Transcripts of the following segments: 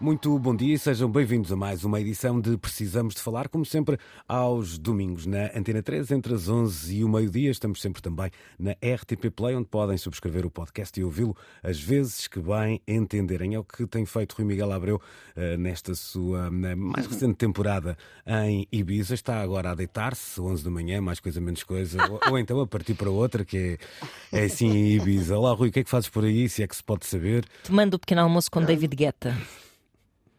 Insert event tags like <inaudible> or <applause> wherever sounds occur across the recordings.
Muito bom dia e sejam bem-vindos a mais uma edição de Precisamos de Falar, como sempre, aos domingos na Antena 3, entre as 11 e o meio-dia. Estamos sempre também na RTP Play, onde podem subscrever o podcast e ouvi-lo às vezes que bem entenderem. É o que tem feito Rui Miguel Abreu uh, nesta sua mais recente temporada em Ibiza. Está agora a deitar-se, 11 da manhã, mais coisa, menos coisa, ou, então a partir para outra, que é, é assim em Ibiza. Olá, Rui, o que é que fazes por aí, se é que se pode saber? Tomando o pequeno almoço com David Guetta.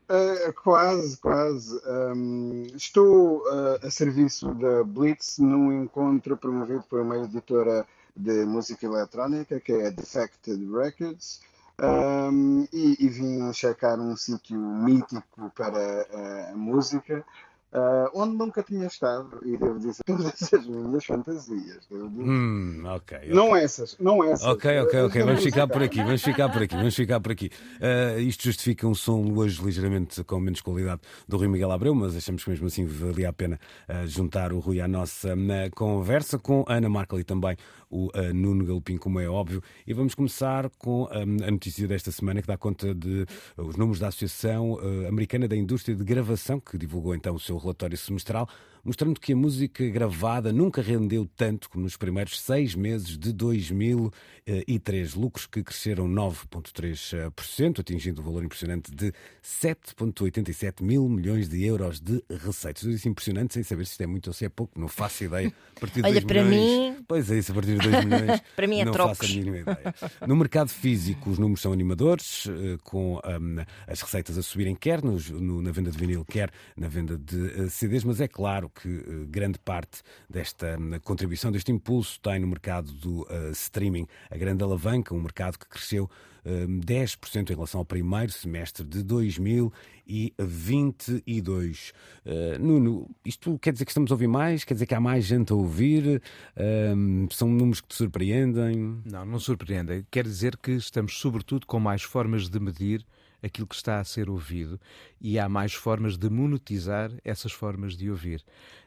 Uh, quase, quase. Um, estou uh, a serviço da Blitz num encontro promovido por uma editora de música eletrónica que é a Defected Records um, e, e, vim checar um sítio mítico para uh, a música Uh, onde nunca tinha estado, e devo dizer todas <laughs> as minhas fantasias. Hum, okay, Não essas, não essas. Ok, ok, ok, vamos ficar por aqui, vamos ficar por aqui, vamos ficar por aqui. Uh, isto justifica um som hoje ligeiramente com menos qualidade do Rui Miguel Abreu, mas achamos que mesmo assim valia a pena uh, juntar o Rui à nossa na conversa com a Ana Markel e também o uh, Nuno Galopim, como é óbvio. E vamos começar com um, a notícia desta semana que dá conta de os números da Associação Americana da Indústria de Gravação, que divulgou então o seu relatório semestral, mostrando que a música gravada nunca rendeu tanto como nos primeiros seis meses de 2003. Lucros que cresceram 9,3%, atingindo o um valor impressionante de 7,87 mil milhões de euros de receitas. Eu disse impressionante sem saber se isto é muito ou se é pouco, não faço ideia. A partir de Olha, para milhões, mim. Pois é, isso, a partir de 2 milhões. <laughs> para mim é não trocos. faço a mínima ideia. No mercado físico, os números são animadores, eh, com um, as receitas a subirem, quer nos, no, na venda de vinil, quer na venda de uh, CDs, mas é claro que uh, grande parte desta uh, contribuição, deste impulso, tem no mercado do streaming a grande alavanca, um mercado que cresceu 10% em relação ao primeiro semestre de 2022. Uh, Nuno, isto quer dizer que estamos a ouvir mais? Quer dizer que há mais gente a ouvir? Uh, são números que te surpreendem? Não, não surpreendem. Quer dizer que estamos, sobretudo, com mais formas de medir aquilo que está a ser ouvido e há mais formas de monetizar essas formas de ouvir.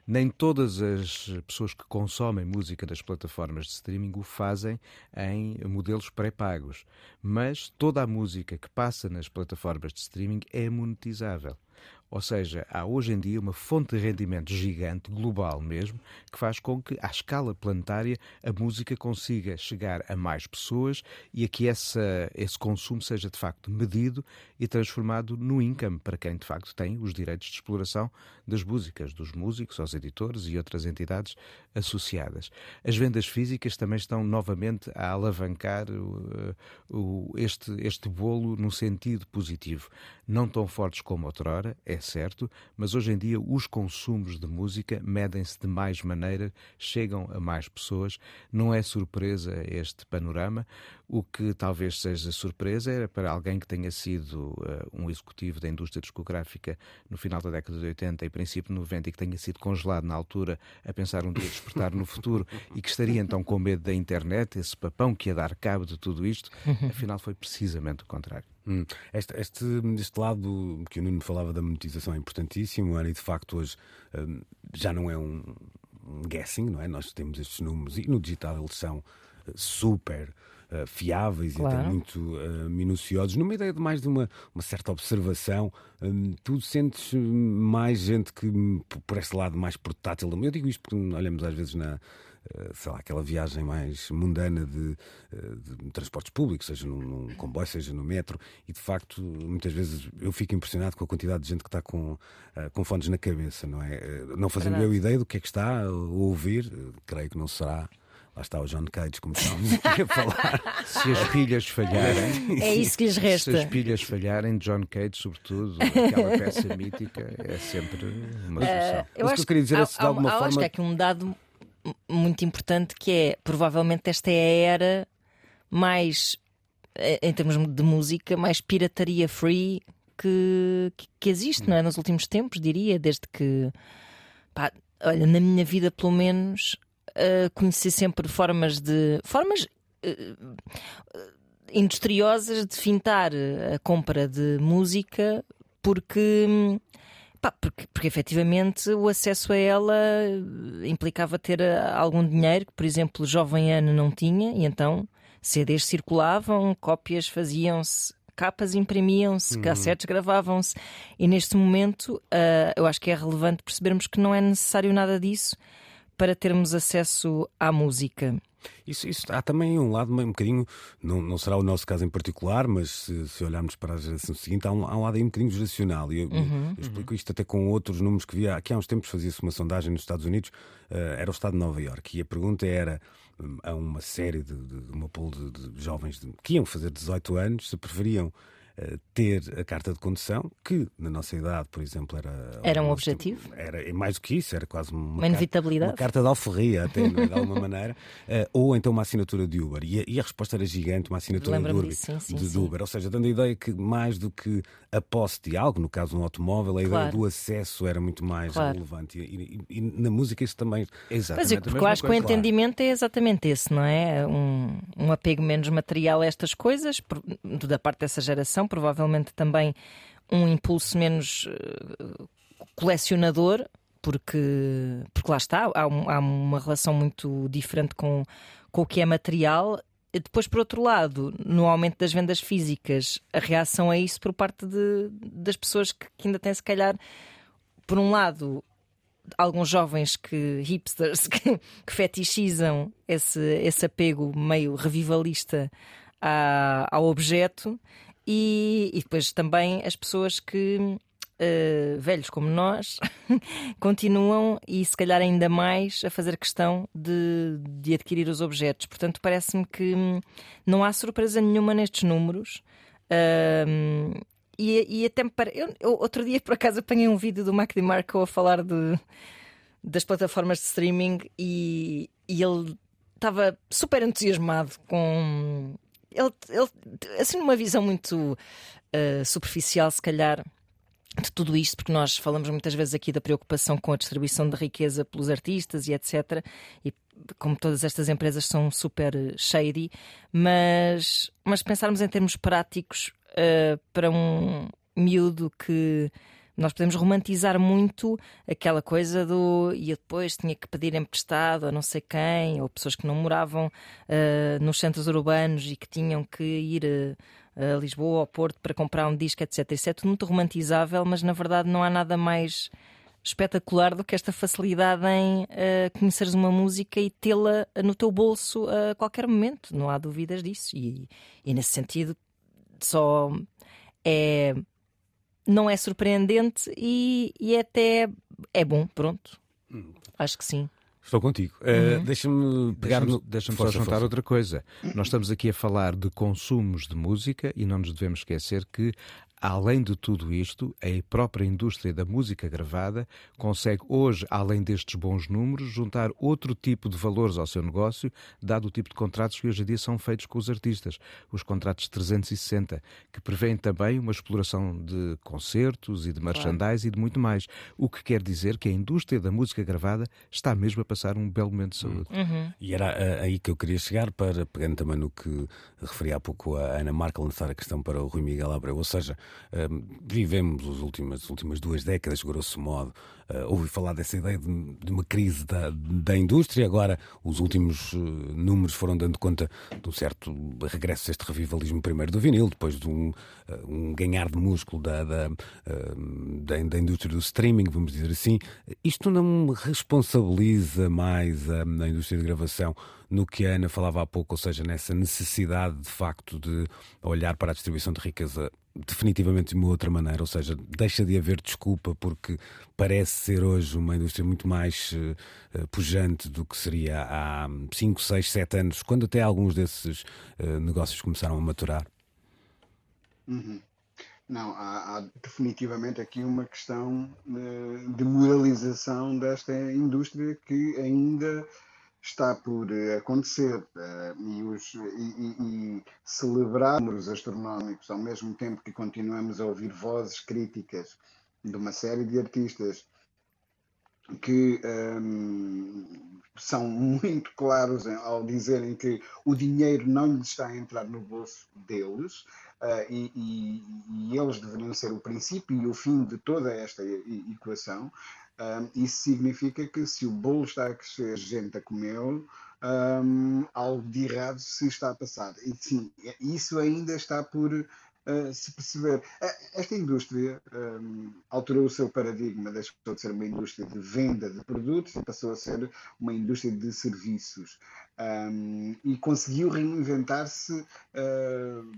Nem todas as pessoas que consomem música das plataformas de streaming o fazem em modelos pré-pagos, mas toda a música que passa nas plataformas de streaming é monetizável. Ou seja, há hoje em dia uma fonte de rendimento gigante, global mesmo, que faz com que, à escala planetária, a música consiga chegar a mais pessoas e a que essa, esse consumo seja de facto medido e transformado no income para quem de facto tem os direitos de exploração das músicas, dos músicos, aos editores e outras entidades associadas. As vendas físicas também estão novamente a alavancar uh, uh, este, este bolo no sentido positivo. Não tão fortes como outrora, é certo, mas hoje em dia os consumos de música medem-se de mais maneira, chegam a mais pessoas. Não é surpresa este panorama. O que talvez seja surpresa era para alguém que tenha sido uh, um executivo da indústria discográfica no final da década de 80 e princípio de 90 e que tenha sido congelado na altura a pensar um dia despertar no futuro e que estaria então com medo da internet, esse papão que ia dar cabo de tudo isto, <laughs> afinal foi precisamente o contrário. Hum. Este, este, este, lado que o Nuno falava da monetização é importantíssimo, e de facto hoje hum, já não é um, um guessing, não é? Nós temos estes números e no digital eles são super uh, fiáveis claro. e até muito uh, minuciosos, numa ideia de mais de uma, uma certa observação. Um, tu sentes mais gente que, por este lado mais portátil, eu digo isto porque olhamos às vezes na sei lá, aquela viagem mais mundana de, de transportes públicos, seja num, num, comboio, seja no metro, e de facto, muitas vezes eu fico impressionado com a quantidade de gente que está com, com fones na cabeça, não é? Não fazendo eu ideia do que é que está a ouvir, creio que não será. Lá está o John Cage, como estávamos <laughs> a falar. Se as pilhas falharem. É isso que lhes resta. Se as pilhas falharem, John Cage, sobretudo, aquela peça mítica, é sempre uma solução. Uh, eu acho que eu queria dizer há, é se de alguma há, forma. Acho que há aqui um dado muito importante que é provavelmente esta é a era mais em termos de música, mais pirataria free que, que existe, não é? Nos últimos tempos, diria, desde que. Pá, olha, na minha vida, pelo menos, uh, conheci sempre formas de. formas. Uh, industriosas de fintar a compra de música porque Pá, porque, porque efetivamente o acesso a ela implicava ter algum dinheiro que, por exemplo, o jovem ano não tinha, e então CDs circulavam, cópias faziam-se, capas imprimiam-se, uhum. cassetes gravavam-se, e neste momento uh, eu acho que é relevante percebermos que não é necessário nada disso para termos acesso à música. Isso, isso, há também um lado um bocadinho, não, não será o nosso caso em particular, mas se, se olharmos para a geração seguinte, há um, há um lado aí um bocadinho geracional. E eu, uhum, eu explico uhum. isto até com outros números que via. Aqui há uns tempos fazia-se uma sondagem nos Estados Unidos, uh, era o estado de Nova Iorque, e a pergunta era hum, a uma série de, de, de uma pool de, de jovens que iam fazer 18 anos se preferiam ter a carta de condução, que na nossa idade, por exemplo, era. Era um objetivo? Era mais do que isso, era quase uma, uma inevitabilidade. Uma carta de alforria, até, de alguma <laughs> maneira. Uh, ou então uma assinatura de Uber. E a, e a resposta era gigante, uma assinatura de Uber, disso, sim, sim, de, sim. Uber. Ou seja, dando a ideia que mais do que a posse de algo, no caso um automóvel, a claro. ideia do acesso era muito mais claro. relevante. E, e, e, na música isso também. Exatamente. Mas porque eu acho que o entendimento é exatamente esse, não é? Um, um apego menos material a estas coisas, da parte dessa geração, provavelmente também um impulso menos uh, colecionador, porque, porque lá está, há, um, há, uma relação muito diferente com, com o que é material. E depois, por outro lado, no aumento das vendas físicas, a reação a isso por parte de, das pessoas que, que ainda têm, se calhar, por um lado, alguns jovens que hipsters <laughs> que, que fetichizam esse, esse apego meio revivalista a, ao objeto e, e depois também as pessoas que, uh, velhos como nós, <laughs> continuam e se calhar ainda mais a fazer questão de, de adquirir os objetos. Portanto, parece-me que não há surpresa nenhuma nestes números. Uh, e, e, até me. Eu, eu, outro dia, por acaso, apanhei um vídeo do Mac DiMarco a falar de, das plataformas de streaming e, e ele estava super entusiasmado com ele, ele assim, numa visão muito uh, superficial, se calhar, de tudo isto, porque nós falamos muitas vezes aqui da preocupação com a distribuição de riqueza pelos artistas e etc. E como todas estas empresas são super shady, mas, mas pensarmos em termos práticos uh, para um miúdo que nós podemos romantizar muito aquela coisa do e depois tinha que pedir emprestado a não sei quem, ou pessoas que não moravam uh, nos centros urbanos e que tinham que ir uh, a Lisboa ou ao Porto para comprar um disco, etc. Isso é tudo muito romantizável, mas na verdade não há nada mais espetacular do que esta facilidade em uh, conheceres uma música e tê-la no teu bolso a qualquer momento. Não há dúvidas disso. E, e nesse sentido, só é não é surpreendente e, e até é bom, pronto. Hum. Acho que sim. Estou contigo. Uh, uhum. Deixa-me pegar deixa no. Deixa-me só juntar força. outra coisa. Nós estamos aqui a falar de consumos de música e não nos devemos esquecer que Além de tudo isto, a própria indústria da música gravada consegue hoje, além destes bons números, juntar outro tipo de valores ao seu negócio, dado o tipo de contratos que hoje em dia são feitos com os artistas. Os contratos 360, que prevêem também uma exploração de concertos e de merchandise claro. e de muito mais. O que quer dizer que a indústria da música gravada está mesmo a passar um belo momento de saúde. Uhum. E era eh, aí que eu queria chegar, para pegando também no que referi há pouco a Ana Marca lançar a questão para o Rui Miguel Abreu. Ou seja, vivemos as últimas, as últimas duas décadas, grosso modo, uh, ouvi falar dessa ideia de, de, uma crise da, da indústria. Agora, os últimos uh, números foram dando conta de um certo regresso deste revivalismo, primeiro do vinil, depois de um, uh, um ganhar de músculo da, da, da, da, indústria do streaming, vamos dizer assim. Isto não responsabiliza mais a, a indústria de gravação no que a Ana falava há pouco, ou seja, nessa necessidade de facto de olhar para a distribuição de riqueza definitivamente de uma outra maneira, ou seja, deixa de haver desculpa porque parece ser hoje uma indústria muito mais uh, pujante do que seria há 5, 6, 7 anos, quando até alguns desses uh, negócios começaram a maturar. Uhum. Não, há, há, definitivamente aqui uma questão de, de moralização desta indústria que ainda está por acontecer uh, e, os, e, e, celebrar números astronómicos ao mesmo tempo que continuamos a ouvir vozes críticas de uma série de artistas que um, são muito claros ao dizerem que o dinheiro não lhes está a entrar no bolso deles uh, e, e, e, eles deveriam ser o princípio e o fim de toda esta equação. Um, isso significa que se o bolo está a crescer, gente a comê-lo, um, algo de errado se está a passar. E sim, isso ainda está por uh, se perceber. Uh, esta indústria um, alterou o seu paradigma, deixou de ser uma indústria de venda de produtos e passou a ser uma indústria de serviços. E conseguiu reinventar-se. Uh,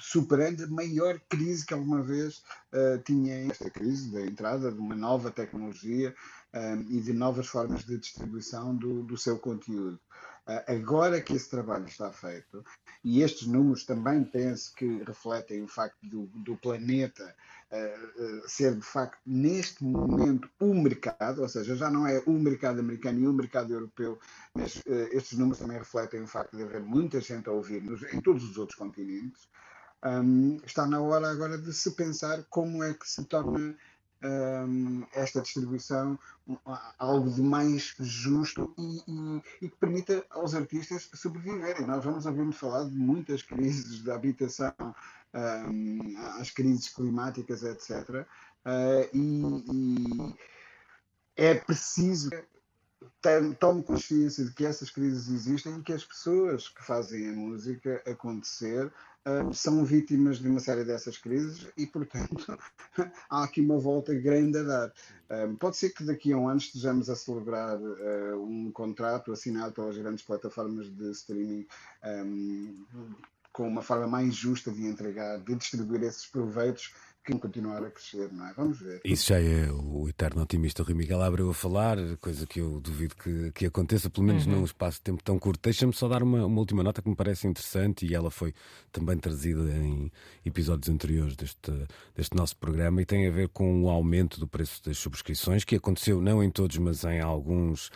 superando a maior crise que alguma vez uh, tinha esta crise da entrada de uma nova tecnologia um, eh, e de novas formas de distribuição do, do seu conteúdo. Uh, agora que esse trabalho está feito, e estes números também penso que refletem o facto do, do planeta uh, ser de facto neste momento o mercado, ou seja, já não é o mercado americano e o mercado europeu, mas estes números também refletem o facto de haver muita gente a ouvir-nos em todos os outros continentes. Um, está na hora agora de se pensar como é que se torna um, esta distribuição algo de mais justo e, e, e, que permita aos artistas sobreviverem. Nós vamos ouvir falar de muitas crises da habitação, um, as crises climáticas, etc. Uh, ah, e, é preciso tome consciência de que essas crises existem e que as pessoas que fazem a música acontecer uh, são vítimas de uma série dessas crises e, portanto, <laughs> há aqui uma volta grande a dar. Um, pode ser que daqui a um ano estejamos a celebrar uh, um contrato assinado pelas grandes plataformas de streaming um, com uma forma mais justa de entregar, de distribuir esses proveitos que continuar a crescer, não é? Vamos ver. Isso já é o eterno otimista Rui Miguel Abreu a falar, coisa que eu duvido que, que aconteça, pelo menos uhum. num espaço de tempo tão curto. Deixa-me só dar uma, uma, última nota que me parece interessante e ela foi também trazida em episódios anteriores deste, deste nosso programa e tem a ver com o aumento do preço das subscrições, que aconteceu não em todos, mas em alguns,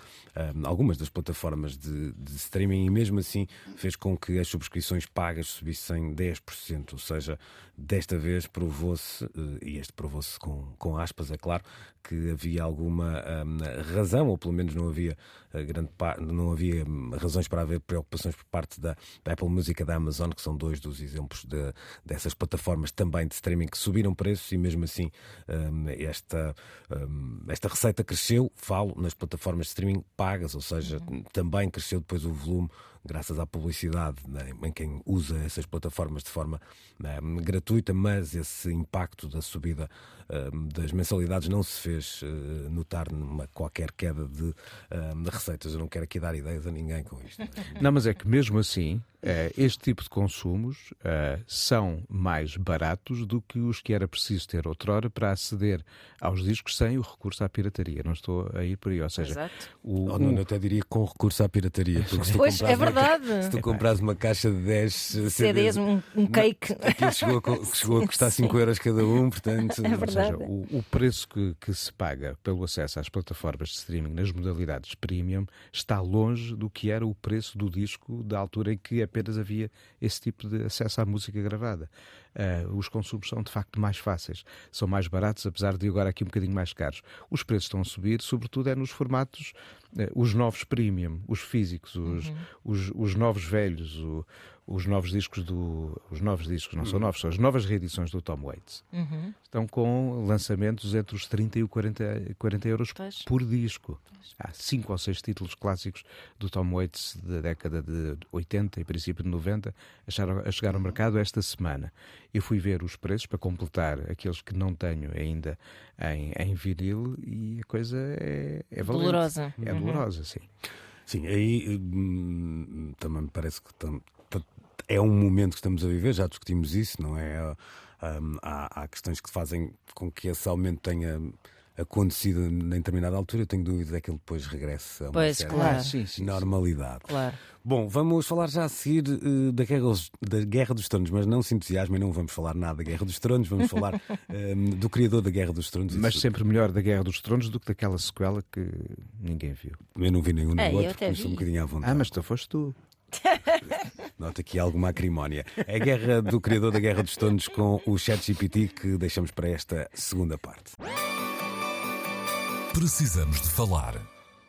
um, algumas das plataformas de, de streaming e mesmo assim fez com que as subscrições pagas subissem 10%, ou seja, desta vez provou-se provou-se, eh, e este provou-se com, com aspas, é claro, que havia alguma um, razão, ou pelo menos não havia uh, grande não havia hum, razões para haver preocupações por parte da, da Apple Music e da Amazon, que são dois dos exemplos de, dessas plataformas também de streaming que subiram preços e mesmo assim um, esta, um, esta receita cresceu, falo nas plataformas de streaming pagas, ou seja, uhum. também cresceu depois o volume graças à publicidade né, em quem usa essas plataformas de forma né, gratuita, mas esse impacto da subida uh, das mensalidades não se fez uh, notar numa qualquer queda de, uh, de receitas. Eu não quero aqui dar ideias a ninguém com isto. <laughs> Não, mas é que mesmo assim eh, este tipo de consumos uh, são mais baratos do que os que era preciso ter outrora para aceder aos discos sem o recurso à pirataria. Não estou a ir por aí. Ou seja, Exato. o, oh, não, eu até diria com recurso à pirataria. <laughs> Porque se tu pois, é verdade. Se tu compras uma caixa de 10 CDs, CDs um, um cake. Aquilo chegou a, <laughs> chegou a custar 5 euros cada um, portanto. <laughs> É verdade. Ou seja, o, o preço que, que se paga pelo acesso às plataformas de streaming nas modalidades premium está longe do que era o preço do disco da altura em que a apenas havia esse tipo de acesso à música gravada. Uh, os consumos são de facto mais fáceis, são mais baratos, apesar de agora aqui um bocadinho mais caros. Os preços estão a subir, sobretudo é nos formatos, uh, os novos premium, os físicos, os, uhum. os, os, novos velhos, o, os novos discos do. Os novos discos, não são uhum. novos, são as novas reedições do Tom Waits. Uhum. Estão com lançamentos entre os 30 e os 40, 40 euros pois. por disco. Pois. Há cinco ou seis títulos clássicos do Tom Waits da década de 80 e princípio de 90 a chegar ao uhum. mercado esta semana. Eu fui ver os preços para completar aqueles que não tenho ainda em, em vinil e a coisa é, é valente. Dolorosa. É uhum. dolorosa, sim. Sim, aí hum, também me parece que tam, é um momento que estamos a viver, já discutimos isso, não é? Um, há, há, questões que fazem com que esse aumento tenha acontecido em determinada altura, eu tenho dúvidas é que ele depois regresse a uma Pois, certa claro. Ah, sim, sim, sim. normalidade. Claro. Bom, vamos falar já a seguir eh, da, Guerra, dos- da Guerra dos Tronos, mas não se entusiasmem, não vamos falar nada da Guerra dos Tronos, vamos falar <laughs> eh, do criador da Guerra dos Tronos. Mas sempre melhor da Guerra dos Tronos do que daquela sequela que ninguém viu. Eu não vi nenhum É, do eu outro, isso vi. um bocadinho à vontade. Ah, mas tu foste tu. <laughs> Nota aqui alguma acrimónia. É a guerra do criador da Guerra dos Tronos com o ChatGPT que deixamos para esta segunda parte. Precisamos de falar.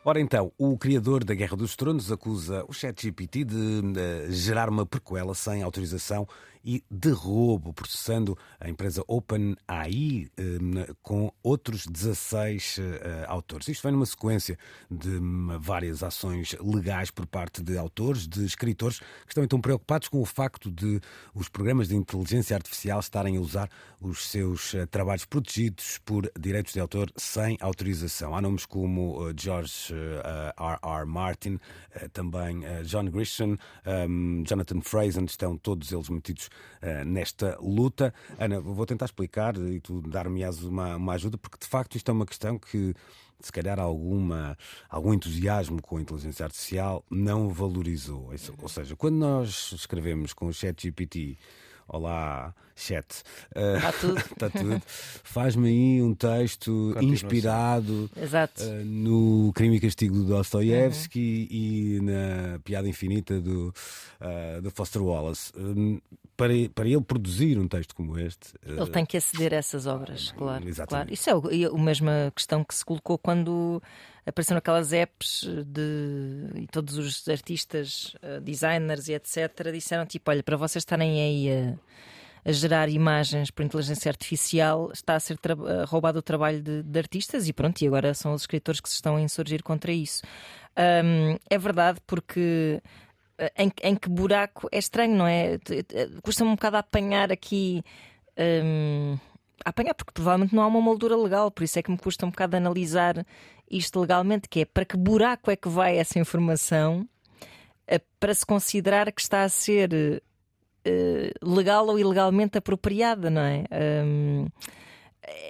Ora então, o criador da Guerra dos Tronos acusa o ChatGPT de eh, gerar uma prequela sem autorização e de roubo, processando a empresa OpenAI eh, com outros 16 eh, autores. Isto vem numa sequência de hum, várias ações legais por parte de autores, de escritores, que estão então preocupados com o facto de os programas de inteligência artificial estarem a usar os seus eh, trabalhos protegidos por direitos de autor sem autorização. Há nomes como George eh, R. R. Martin, também John Grisham, um, Jonathan Fraser, estão todos eles metidos nesta luta. Ana, vou tentar explicar e tu dar-me-ás uma, uma ajuda, porque de facto isto é uma questão que se calhar alguma, algum entusiasmo com a inteligência artificial não valorizou. Ou seja, quando nós escrevemos com o ChatGPT, olá, chat, Está tudo. está <laughs> tudo, faz-me aí um texto inspirado eh, no Crime e Castigo do Dostoiévski Uhum. e na Piada Infinita do, eh, do Foster Wallace. Hum, para, para ele produzir um texto como este, Ele tem que aceder a essas obras, claro. exatamente. claro. Isso é o, a mesma questão que se colocou quando apareceram aquelas apps de e todos os artistas, eh, designers e etc. disseram tipo, olha, para vocês estarem aí a, a gerar imagens por inteligência artificial está a ser eh, roubado o trabalho de, de artistas e pronto, e agora são os escritores que se estão a insurgir contra isso. Hum, é verdade porque eh, em, em que buraco é estranho, não é? Custa-me um bocado apanhar aqui. a apanhar, porque provavelmente não há uma moldura legal, por isso é que me custa um bocado analisar isto legalmente, que é para que buraco é que vai essa informação eh, para se considerar que está a ser eh, legal ou ilegalmente apropriada, não é?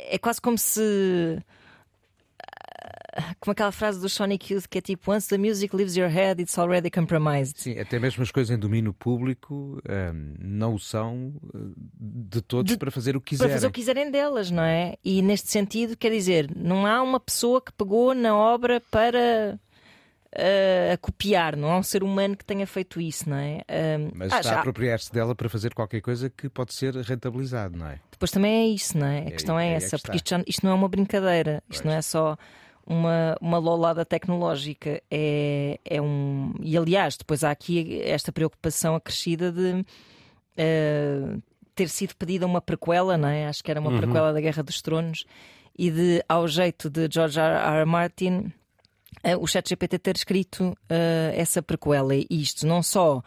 É quase como se como aquela frase do Sonic Youth que é tipo Once the music leaves your head, it's already compromised. Sim, até mesmo as coisas em domínio público hum, não são eh, de todos De- para fazer o que Para quiserem. fazer o que quiserem delas, não é? E neste sentido, quer dizer, não há uma pessoa que pegou na obra para eh, a copiar, não há um ser humano que tenha feito isso, não é? Hum, Mas ah, está já- a apropriar-se dela para fazer qualquer coisa que pode ser rentabilizado, não é? Depois também é isso, não é? A É questão é é aí é essa, que porque isto, já- isto não é uma brincadeira, isto Pois. não é só uma, uma lolada tecnológica, é, é um. E aliás, depois há aqui esta preocupação acrescida de eh, ter sido pedida uma prequela, não é? Acho que era uma prequela da Guerra dos Tronos, e de, ao jeito de George R. R. Martin. eh, O ChatGPT ter escrito eh, essa prequela, e isto não só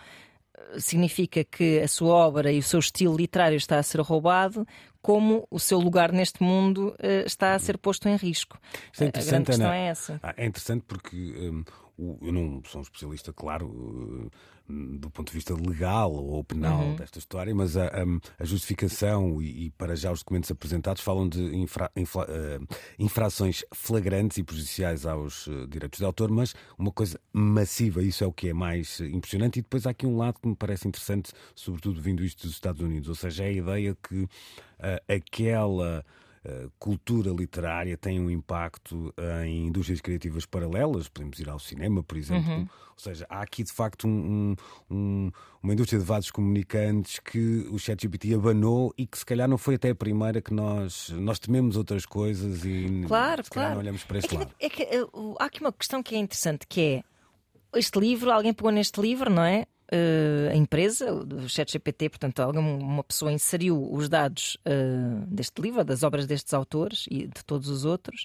significa que a sua obra e o seu estilo literário está a ser roubado, como o seu lugar neste mundo eh, está a ser posto em risco. Isto é A- a grande interessante, questão Ana. é essa. Ah, é interessante porque o- eu não sou um especialista, claro, hum, do ponto de vista legal ou penal Uhum. desta história, mas a, a justificação e, e para já os documentos apresentados falam de infra- infla- eh, infrações flagrantes e prejudiciais aos eh, direitos de autor, mas uma coisa massiva, isso é o que é mais impressionante. E depois há aqui um lado que me parece interessante, sobretudo vindo isto dos Estados Unidos, ou seja, é a ideia que ah, aquela cultura literária tem um impacto em indústrias criativas paralelas, podemos ir ao cinema, por exemplo. Uhum. Ou seja, há aqui de facto um- um- um- uma indústria de vasos comunicantes que o ChatGPT abanou e que se calhar não foi até a primeira que nós, nós tememos outras coisas e Claro, se claro. não olhamos para É este que, lado. é que, eh, há aqui uma questão que é interessante, que é este livro, alguém pegou neste livro, não é? Eh, a empresa, o ChatGPT, portanto, uma pessoa inseriu os dados eh, deste livro, das obras destes autores e de todos os outros,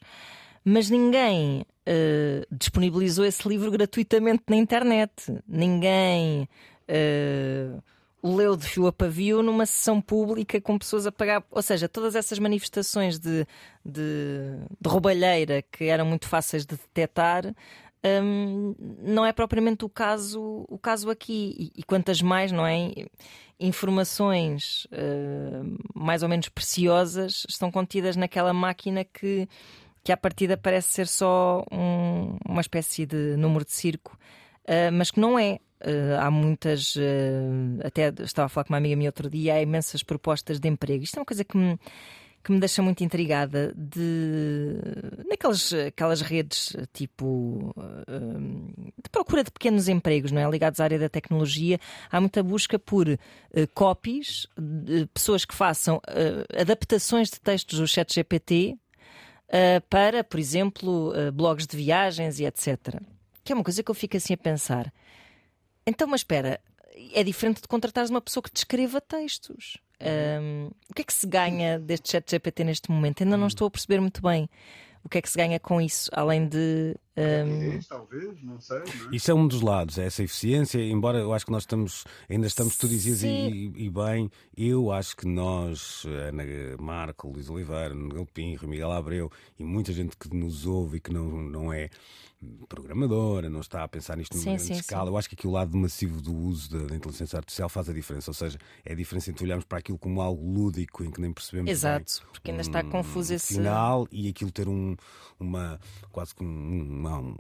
mas ninguém eh, disponibilizou esse livro gratuitamente na internet. Ninguém o leu de fio a pavio numa sessão pública com pessoas a pagar. Ou seja, todas essas manifestações de, de, de roubalheira que eram muito fáceis de detectar. Hum, não é propriamente o caso, o caso aqui. E, e quantas mais, não é? Informações hum, mais ou menos preciosas estão contidas naquela máquina que que à partida parece ser só um, uma espécie de número de circo, uh, mas que não é. Uh, há muitas, uh, até estava a falar com uma amiga minha outro dia, há imensas propostas de emprego. Isto é uma coisa que me, que me deixa muito intrigada de naquelas aquelas redes tipo de procura de pequenos empregos, não é? Ligados à área da tecnologia, há muita busca por uh, copies, de pessoas que façam uh, adaptações de textos do chat GPT uh, para, por exemplo, blogs de viagens e etc. Que é uma coisa que eu fico assim a pensar. Então, mas espera, é diferente de contratares uma pessoa que te escreva textos. Um, o que é que se ganha deste chat GPT neste momento? Ainda não estou a perceber muito bem o que é que se ganha com isso, além de. Um... talvez, não sei. Não é? Isso é um dos lados, é essa eficiência, embora eu acho que nós estamos, ainda estamos, tu dizias e, e, bem, eu acho que nós, Ana Marco, Luís Oliveira, Miguel Pinho, Miguel Abreu e muita gente que nos ouve e que não, não é programadora, não está a pensar nisto numa grande sim, escala. Sim. Eu acho que aqui o lado massivo do uso da, da, inteligência artificial faz a diferença. Ou seja, é a diferença entre olharmos para aquilo como algo lúdico em que nem percebemos. Exato, bem, porque ainda um, está confuso esse. Final e aquilo ter um, uma quase que um, um, um,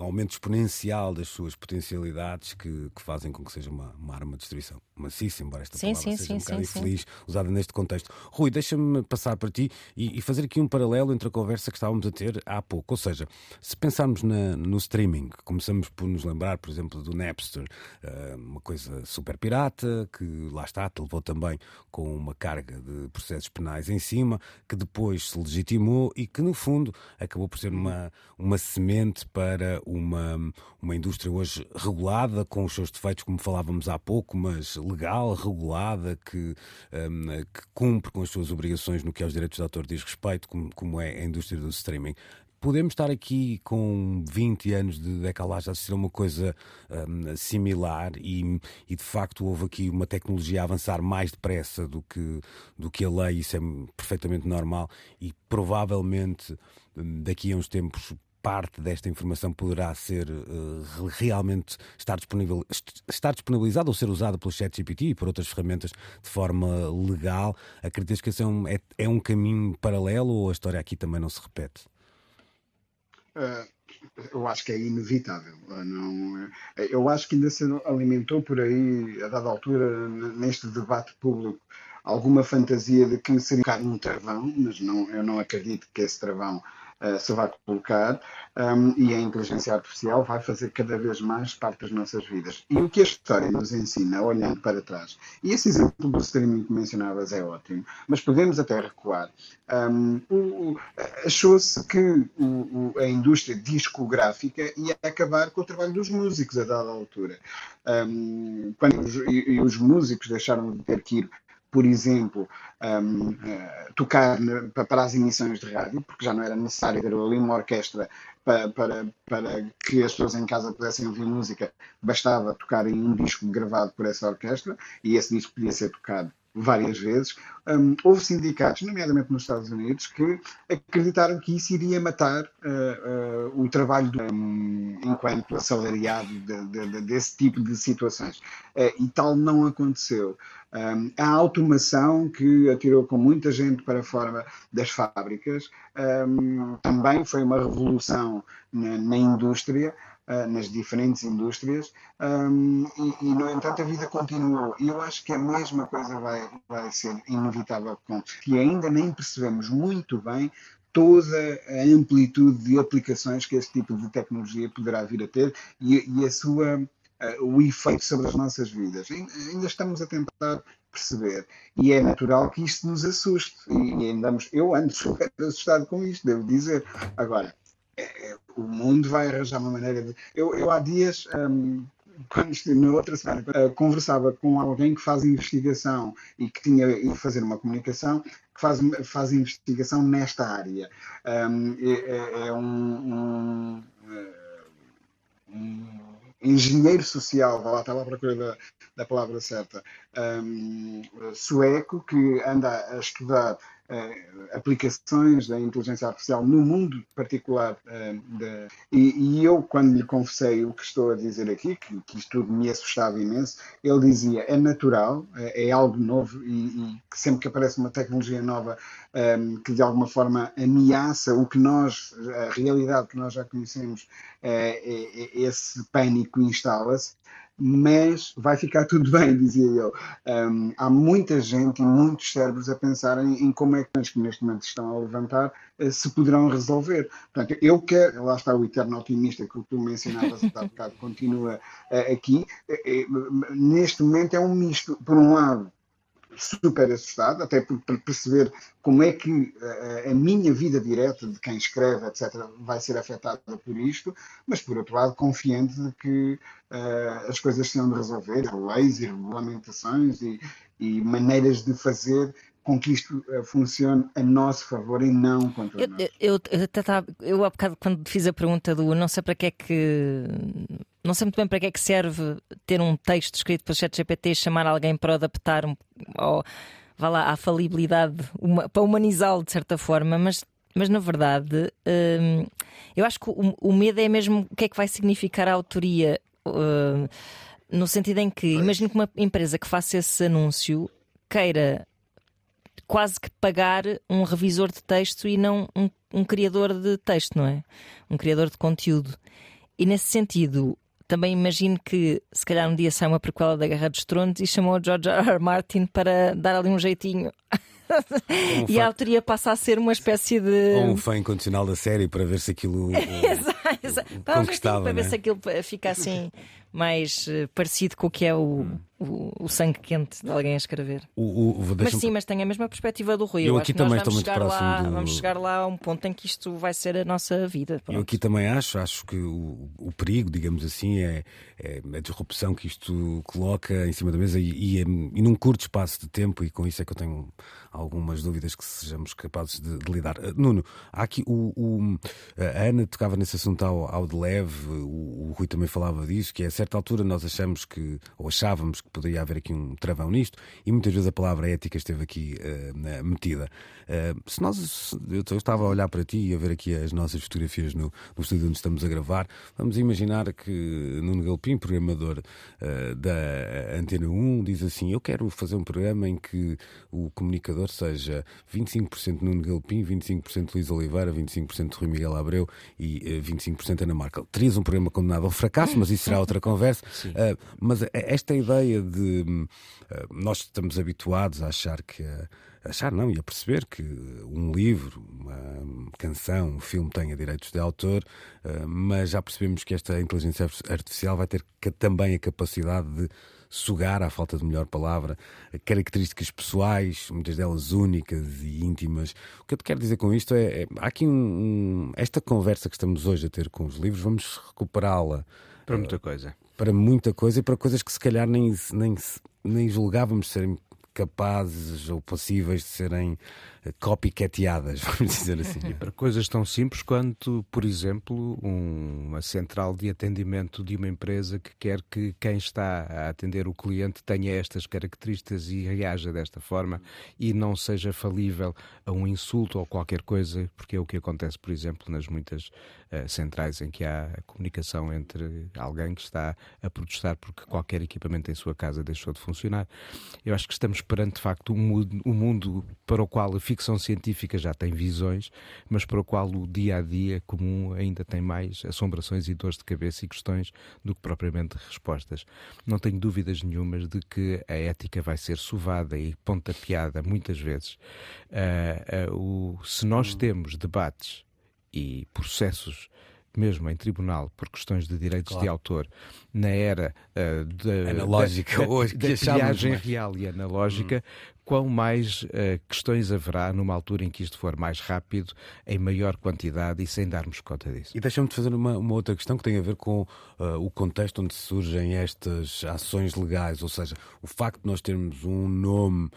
aumento exponencial das suas potencialidades que, que fazem com que seja uma, uma arma de destruição maciça, embora esta sim, palavra sim, seja sim, um bocado infeliz usada neste contexto. Rui, deixa-me passar para ti e, e, fazer aqui um paralelo entre a conversa que estávamos a ter há pouco. Ou seja, se pensarmos na, no streaming, começamos por nos lembrar, por exemplo, do Napster, uh, uma coisa super pirata, que lá está, te levou também com uma carga de processos penais em cima, que depois se legitimou e que, no fundo, acabou por ser uma, uma semente para uma, uma indústria hoje regulada, com os seus defeitos, como falávamos há pouco, mas legal, regulada, que, um, que cumpre com as suas obrigações no que aos direitos de autor diz respeito, como, como é a indústria do streaming. Podemos estar aqui com 20 anos de decalagem a assistir a uma coisa um, similar e, e, de facto houve aqui uma tecnologia a avançar mais depressa do que, do que a lei, isso é perfeitamente normal e provavelmente hum, daqui a uns tempos parte desta informação poderá ser uh, realmente estar, disponível, estar disponibilizada ou ser usada pelo ChatGPT e por outras ferramentas de forma legal. Acreditas que esse é um, é, é um caminho paralelo ou a história aqui também não se repete? Uh, eu acho que é inevitável. Não, eu acho que ainda se alimentou por aí, a dada altura, neste debate público, alguma fantasia de que seria um travão, mas não, eu não acredito que esse travão uh, se vai colocar um, e a inteligência artificial vai fazer cada vez mais parte das nossas vidas. E o que a história nos ensina, olhando para trás, e esse exemplo do streaming que mencionavas é ótimo, mas podemos até recuar. Um, Achou-se que o, o, a indústria discográfica ia acabar com o trabalho dos músicos a dada altura. Um, quando os, e, e os músicos deixaram de ter que ir por exemplo, um, uh, eh, tocar para as emissões de rádio, porque já não era necessário ter ali uma orquestra para, para, para que as pessoas em casa pudessem ouvir música, bastava tocar em um disco gravado por essa orquestra e esse disco podia ser tocado várias vezes. Um, houve sindicatos, nomeadamente nos Estados Unidos, que acreditaram que isso iria matar uh, uh, o trabalho do, um, enquanto assalariado de, de, de, desse tipo de situações. Uh, e tal não aconteceu. Um, a automação que atirou com muita gente para fora das fábricas um, também foi uma revolução na, na indústria, uh, nas diferentes indústrias, um, e, e, no entanto a vida continuou. E eu acho que a mesma coisa vai, vai ser inevitável com que ainda nem percebemos muito bem toda a amplitude de aplicações que esse tipo de tecnologia poderá vir a ter e, e a sua uh, o efeito sobre as nossas vidas. Ainda estamos a tentar perceber. E é natural que isto nos assuste. E andamos, eu ando super assustado com isto, devo dizer. Agora, é, é, o mundo vai arranjar uma maneira de. Eu, eu há dias. Um, estive na outra semana, uh, conversava com alguém que faz investigação e que tinha ido fazer uma comunicação que faz, faz investigação nesta área. Um, é, é, um, um, um engenheiro social, vá lá, estava à procura da, da palavra certa, um, sueco, que anda a estudar aplicações da inteligência artificial no mundo particular. Uh, de, e, e, eu, quando lhe confessei o que estou a dizer aqui, que, que isto tudo me assustava imenso, ele dizia: é natural, é, é algo novo e, e, sempre que aparece uma tecnologia nova um, que de alguma forma ameaça o que nós, a realidade que nós já conhecemos, é, esse pânico instala-se mas vai ficar tudo <laughs> bem, dizia ele. Um, há muita gente e muitos cérebros a pensarem em como é que as que neste momento estão a levantar uh, se poderão resolver. Portanto, eu quero, lá está o eterno otimista que tu mencionavas há bocado, continua uh, aqui. Uh, neste momento é um misto, por um lado, super assustado, até por, por perceber como é que a, eh, a, minha vida direta de quem escreve, etc., vai ser afetada por isto, mas por outro lado, confiante de que uh, as coisas se de resolver, leis e regulamentações e, e maneiras de fazer com que isto funcione a nosso favor e não contra eu, nós. Eu, eu, eu, eu, há bocado, quando fiz a pergunta do não sei para que é que. Não sei muito bem para que é que serve ter um texto escrito pelo ChatGPT e chamar alguém para adaptar um, ou, vá lá, à falibilidade, uma, para humanizá-lo de certa forma, mas, mas na verdade hum, eu acho que o, o, medo é mesmo o que é que vai significar a autoria. Hum, no sentido em que, imagino que uma empresa que faça esse anúncio queira quase que pagar um revisor de texto e não um, um criador de texto, não é? Um criador de conteúdo. E nesse sentido, também imagino que se calhar um dia sai uma prequela da Guerra dos Tronos e chamou o George R. R. Martin para dar ali um jeitinho. Um e a autoria passa a ser uma espécie de. Ou um fã incondicional da série para ver se aquilo. <laughs> exato, exato. Conquistava, para ver se aquilo fica assim mais uh, parecido com o que é o, hum. o, o, sangue quente de alguém a escrever. O, mas sim, mas tem a mesma perspectiva do Rui. Eu, eu aqui também estou muito próximo lá, do... Vamos chegar lá a um ponto em que isto vai ser a nossa vida. Pronto. Eu aqui também acho, acho que o, o perigo, digamos assim, é, é, a disrupção que isto coloca em cima da mesa e, e, e num curto espaço de tempo, e com isso é que eu tenho algumas dúvidas que sejamos capazes de, de lidar. Uh, Nuno, há aqui o, o, a Ana tocava nesse assunto ao, ao de leve, o, o Rui também falava disso, que é certa altura nós achamos que, ou achávamos que poderia haver aqui um travão nisto, e muitas vezes a palavra ética esteve aqui uh, metida. Uh, se nós, eu, eu, estava a olhar para ti e a ver aqui as nossas fotografias no, no estúdio onde estamos a gravar, vamos imaginar que Nuno Galpim, programador uh, da Antena 1, diz assim: Eu quero fazer um programa em que o comunicador seja 25% Nuno Galpim, 25% Luís Oliveira, 25% Rui Miguel Abreu e 25% Ana Markel. Terias um programa condenado ao fracasso, mas isso será outra conversa. Uh, mas esta ideia de uh, nós estamos habituados a achar que achar não e a perceber que um livro, uma canção, um filme tenha direitos de autor, uh, mas já percebemos que esta inteligência artificial vai ter também a capacidade de sugar, à falta de melhor palavra, características pessoais, muitas delas únicas e íntimas. O que eu te quero dizer com isto é, é há aqui um, um, esta conversa que estamos hoje a ter com os livros, vamos recuperá-la para muita coisa. Para muita coisa e para coisas que se calhar nem, nem, nem julgávamos serem capazes ou possíveis de serem copycateadas, <laughs> vamos dizer assim. E para coisas tão simples quanto, por exemplo, uma central de atendimento de uma empresa que quer que quem está a atender o cliente tenha estas características e reaja desta forma e não seja falível a um insulto ou qualquer coisa, porque é o que acontece, por exemplo, nas muitas uh, centrais em que há comunicação entre alguém que está a protestar porque qualquer equipamento em sua casa deixou de funcionar. Eu acho que estamos perante, de facto, um mundo, um mundo para o qual a ficção científica já tem visões, mas para o qual o dia a dia comum ainda tem mais assombrações e dores de cabeça e questões do que propriamente respostas. Não tenho dúvidas nenhumas de que a ética vai ser sovada e pontapeada muitas vezes. Uh, uh, o, se nós temos debates e processos mesmo em tribunal por questões de direitos claro. de autor na era uh, de, analógica da, hoje da, da triagem real e analógica hum quão mais uh, questões haverá numa altura em que isto for mais rápido, em maior quantidade e sem darmos conta disso. E deixa-me fazer uma, uma, outra questão que tem a ver com uh, o contexto onde surgem estas ações legais, ou seja, o facto de nós termos um nome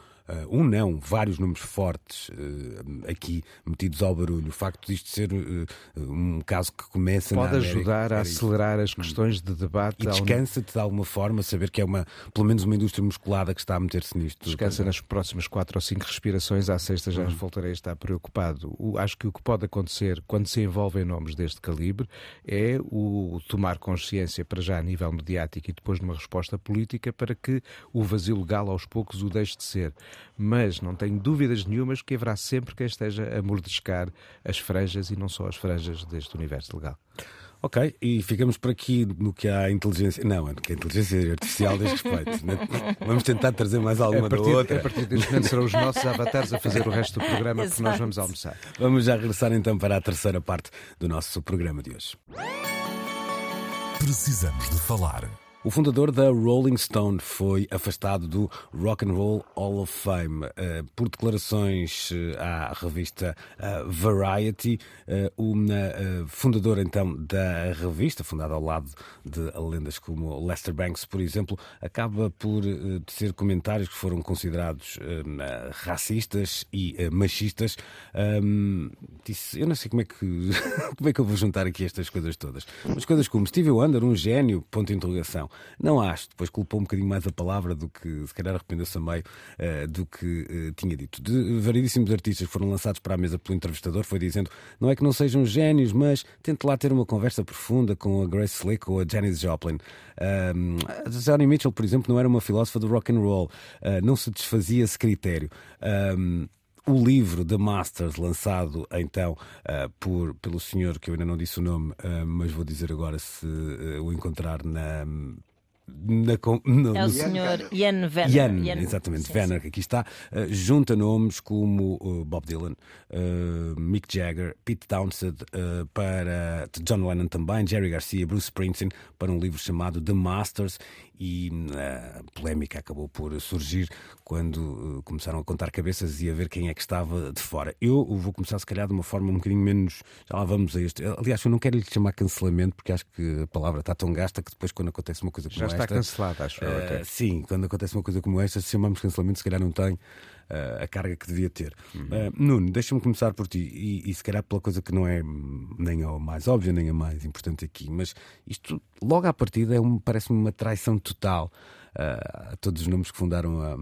um não, vários nomes fortes uh, aqui metidos ao barulho. O facto disto ser uh, um caso que começa Pode na ajudar a acelerar as questões de debate. E descansa-te de alguma forma saber que é uma, pelo menos uma indústria musculada que está a meter-se nisto. Descansa nas próximas quatro ou cinco respirações, à sexta já uhum. voltarei a estar preocupado. O, acho que o que pode acontecer quando se envolvem nomes deste calibre é o tomar consciência para já a nível mediático e depois numa resposta política para que o vazio legal aos poucos o deixe de ser. Mas não tenho dúvidas nenhumas que haverá sempre quem esteja a mordescar as franjas e não só as franjas deste universo legal. Ok, e ficamos por aqui no que há inteligência. Não, no que a inteligência artificial diz respeito. Né? Vamos tentar trazer mais alguma partir, da outra. A partir deste momento serão os nossos avatares a fazer o resto do programa, porque nós vamos almoçar. Vamos já regressar então para a terceira parte do nosso programa de hoje. Precisamos de falar. O fundador da Rolling Stone foi afastado do Rock and Roll Hall of Fame uh, por declarações uh, à revista uh, Variety. o fundador então da revista, fundada ao lado de lendas como Lester Banks, por exemplo, acaba por ter comentários que foram considerados racistas e machistas. Disse, eu não sei como é que <laughs> como é que eu vou juntar aqui estas coisas todas. Mas coisas como Stevie Wonder, um gênio, ponto de interrogação. Não acho. Depois culpou um bocadinho mais a palavra do que, se calhar, arrependeu-se a meio uh, do que uh, tinha dito. De variedíssimos artistas foram lançados para a mesa pelo entrevistador, foi dizendo: não é que não sejam gênios, mas tente lá ter uma conversa profunda com a Grace Slick ou a Janis Joplin. Um, a Johnny Mitchell, por exemplo, não era uma filósofa do rock and roll, uh, não se desfazia esse critério. O livro The Masters, lançado então uh, por, pelo senhor que eu ainda não disse o nome, uh, mas vou dizer agora se uh, o encontrar na na, no, é o senhor Ian Venner. Ian, Ian exatamente, sim, Venner, que aqui está, uh, junta nomes como uh, Bob Dylan, uh, Mick Jagger, Pete Townsend, para John Lennon também, Jerry Garcia, Bruce Springsteen, para um livro chamado The Masters e a polémica acabou por surgir quando começaram a contar cabeças e a ver quem é que estava de fora. Eu vou começar, se calhar, de uma forma um bocadinho menos. Já lá vamos a este. Aliás, eu não quero lhe chamar cancelamento, porque acho que a palavra está tão gasta que depois, quando acontece uma coisa como Já esta. Já está cancelada, acho uh, eu. Sim, quando acontece uma coisa como esta, se chamamos cancelamento, se calhar não tem a carga que devia ter. Uhum. Uh, Nuno, deixa-me começar por ti, e, e se calhar pela coisa que não é nem a mais óbvia, nem a mais importante aqui, mas isto, logo à partida, é um, parece-me uma traição total uh, a todos os nomes que fundaram a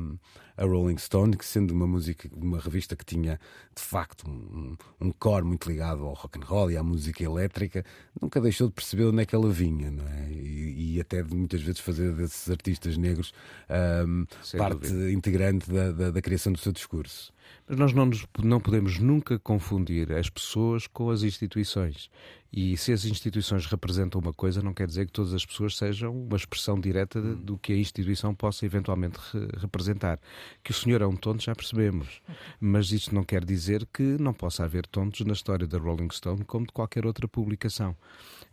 a Rolling Stone, que sendo uma música, uma revista que tinha de facto um, um core muito ligado ao rock and roll e à música elétrica, nunca deixou de perceber onde é que ela vinha, não é? E, e até de muitas vezes fazer desses artistas negros um, parte dúvida. integrante da, da, da criação do seu discurso. Mas nós não, nos, não podemos nunca confundir as pessoas com as instituições. E se as instituições representam uma coisa, não quer dizer que todas as pessoas sejam uma expressão direta de, hum. do que a instituição possa eventualmente re representar. Que o senhor é um tonto, já percebemos. Mas isto não quer dizer que não possa haver tontos na história da Rolling Stone como de qualquer outra publicação.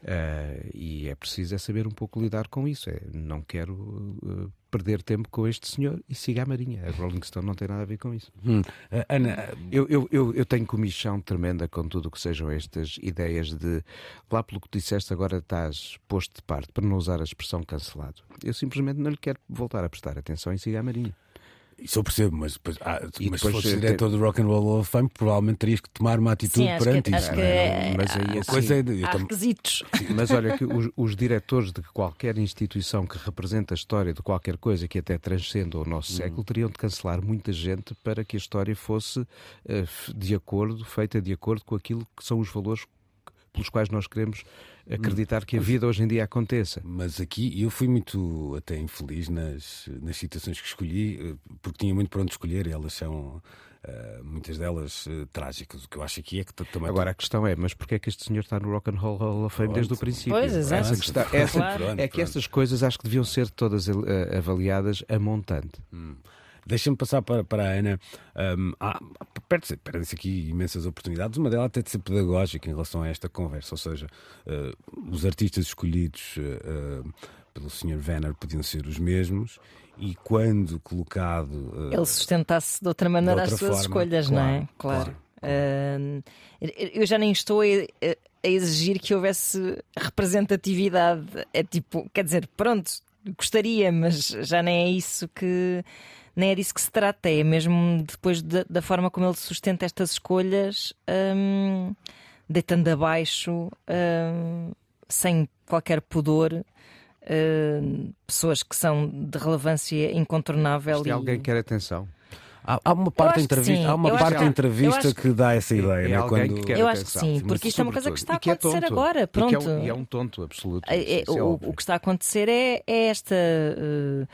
Uh, e é preciso é saber um pouco lidar com isso. É, não quero uh, perder tempo com este senhor e siga a Marinha. A Rolling Stone não tem nada a ver com isso. Hum. Uh, Ana, eu, eu, eu, eu, tenho comichão tremenda com tudo o que sejam estas ideias de lá pelo que disseste agora estás posto de parte para não usar a expressão cancelado. Eu simplesmente não lhe quero voltar a prestar atenção e siga a Marinha. Isso eu percebo, mas, depois, ah, mas depois, se fosse diretor do Rock and Roll Hall of Fame, provavelmente terias que tomar uma atitude Sim, perante que, isso. Acho que é, mas aí, assim, coisa é de, há requisitos. Mas olha, que os, os, diretores de qualquer instituição que representa a história de qualquer coisa que até transcenda o nosso hum. século teriam de cancelar muita gente para que a história fosse uh, de acordo, feita de acordo com aquilo que são os valores pelos quais nós queremos acreditar que a vida hoje em dia aconteça. Mas aqui eu fui muito até infeliz nas, nas citações que escolhi, eh, porque tinha muito para onde escolher, e elas são. Uh, muitas delas uh, trágicas. O que eu acho aqui é que também. Agora a questão é, mas porquê é que este senhor está no Rock and Roll Hall of Fame desde o princípio? Pois, exato. Essa questão, essa, claro. é que estas coisas acho que deviam ser todas uh, avaliadas a montante. Hum. Deixa-me passar para, para a Ana. Um, há, perde-se aqui imensas oportunidades. Uma delas até de ser pedagógica em relação a esta conversa. Ou seja, uh, os artistas escolhidos uh, pelo Sr. Venner podiam ser os mesmos e quando colocado. Uh, Ele sustentasse de outra maneira de outra as suas forma, escolhas, claro, não é? Claro. claro. eu já nem estou a, a exigir que houvesse representatividade. É tipo, quer dizer, pronto, gostaria, mas já nem é isso que nem é disso que se trata, é mesmo depois de, da forma como ele sustenta estas escolhas, hum, deitando abaixo, hum, sem qualquer pudor. Hum, pessoas que são de relevância incontornável. Isto é e... alguém que quer atenção. Há, há uma parte da entrevista, há uma parte da entrevista que, que, dá essa ideia, é, né? Quando... que eu acho que sim, porque isto é uma coisa que está a é acontecer agora. Pronto. E, é um, e é um tonto absoluto. É, é o, o, que está a acontecer é, é esta. Uh,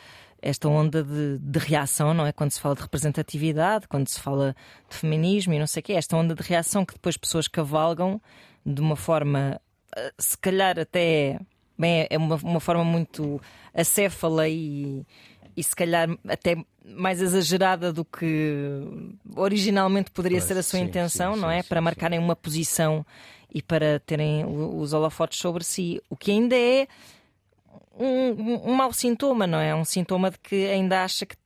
esta onda de, de, reação, não é? Quando se fala de representatividade, quando se fala de feminismo e não sei o quê, esta onda de reação que depois pessoas cavalgam de uma forma, uh, se calhar até. Bem, é uma, uma forma muito acéfala e, e se calhar até mais exagerada do que originalmente poderia ser a sua sim, intenção, sim, não é? Sim, para marcarem uma posição e para terem os holofotes sobre si, o que ainda é um, um mau sintoma, não é? Um sintoma de que ainda acha que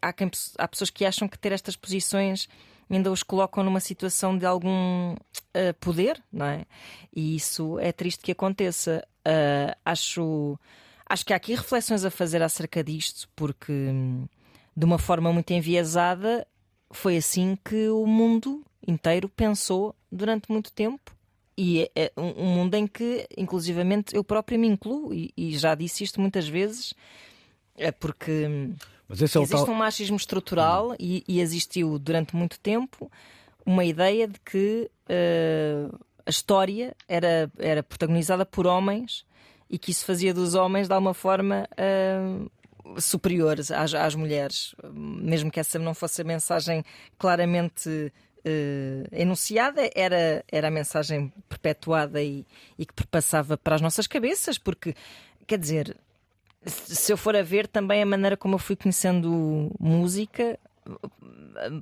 há, quem, há pessoas que acham que ter estas posições ainda os colocam numa situação de algum uh, poder, não é? E isso é triste que aconteça. Uh, acho, acho que há aqui reflexões a fazer acerca disto, porque de uma forma muito enviesada foi assim que o mundo inteiro pensou durante muito tempo. E é um mundo em que, inclusivamente, eu própria me incluo, e, e já disse isto muitas vezes, é porque existe é tal... um machismo estrutural e, e, existiu durante muito tempo uma ideia de que uh, a história era, era protagonizada por homens e que isso fazia dos homens de alguma forma uh, superiores às, às mulheres, mesmo que essa não fosse a mensagem claramente Uh, enunciada era, era a mensagem perpetuada e, e que perpassava para as nossas cabeças, porque, quer dizer, se eu for a ver também a maneira como eu fui conhecendo música,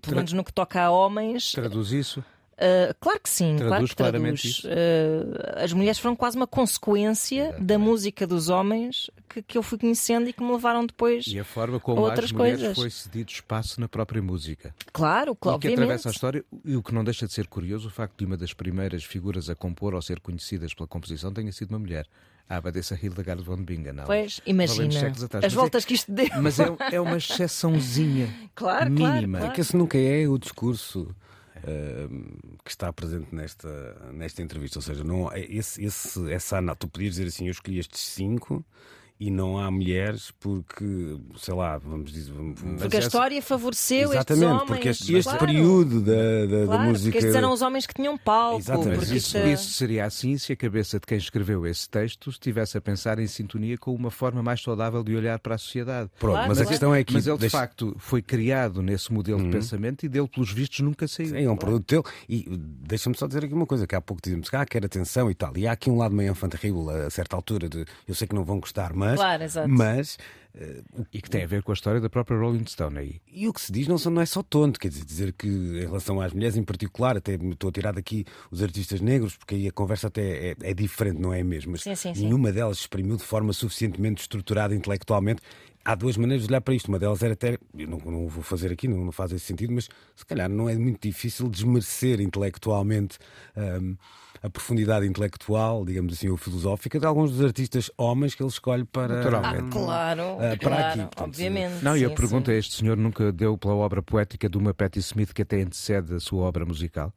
pelo menos no que toca a homens. Traduz isso? Uh, claro que sim, traduz claro que claramente traduz. isso. Uh, as mulheres foram quase uma consequência Exatamente. da música dos homens que, que, eu fui conhecendo e que me levaram depois e a forma como a outras às mulheres coisas. foi cedido espaço na própria música. Claro, claro, e que obviamente. atravessa a história e o que não deixa de ser curioso o facto de uma das primeiras figuras a compor ou ser conhecidas pela composição tenha sido uma mulher. A abadesa Hildegard von Bingen. Não. Pois, imagina atrás. as voltas é, que isto deu. Mas é, é uma exceçãozinha <laughs> claro, mínima. Claro, claro. É que esse nunca é o discurso que está presente nesta, nesta entrevista. Ou seja, não, esse, esse, essa análise, tu podias dizer assim: eu escolhi estes cinco e não há mulheres porque, sei lá, vamos dizer. Vamos, porque a história favoreceu Exatamente, homens. porque este, este claro. período da, da, claro, da música. Porque estes eram os homens que tinham palco. Exatamente. Isso, isso seria assim se a cabeça de quem escreveu esse texto estivesse a pensar em sintonia com uma forma mais saudável de olhar para a sociedade. Pronto, Claro, mas a claro. questão é que. Mas ele, de facto, foi criado nesse modelo Uhum. de pensamento e dele, pelos vistos, nunca saiu. Sim, é um produto teu. E deixa-me só dizer aqui uma coisa: que há pouco dizemos que ah, quer atenção e tal. E há aqui um lado meio enfant terrible a certa altura de eu sei que não vão gostar, mas. Claro, exato. Mas. o- E que tem a ver com a história da própria Rolling Stone aí. E o que se diz não, não é só tonto, quer dizer, dizer que em relação às mulheres em particular, até estou a tirar daqui os artistas negros, porque aí a conversa até é, é diferente, não é mesmo? Mas Sim, sim, sim. nenhuma delas se exprimiu de forma suficientemente estruturada intelectualmente. Há duas maneiras de olhar para isto. Uma delas era até, eu não, não vou fazer aqui, não, não faz esse sentido, mas se calhar não é muito difícil desmerecer intelectualmente hum, a profundidade intelectual, digamos assim, ou filosófica de alguns dos artistas homens que ele escolhe para. Naturalmente. Ah, claro, para claro, aqui, portanto, obviamente. Não, e a pergunta sim. é: este senhor nunca deu pela obra poética de uma Patti Smith que até antecede a sua obra musical?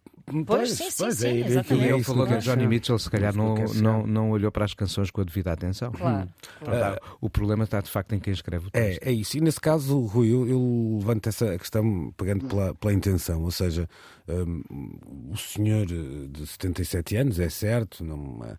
Pois, sim, sim, sim, é, é, exatamente. aquilo- E é ele falou que Johnny. Mitchell, se calhar É não, quero não, chegar. não olhou para as canções com a devida atenção. Claro, claro. Portanto, O problema está de facto em quem escreve o É, texto. é isso. E nesse caso, Rui, eu, eu levanto essa questão pegando pela, pela intenção. Ou seja, hum, o senhor de 77 anos, é certo, não, eh,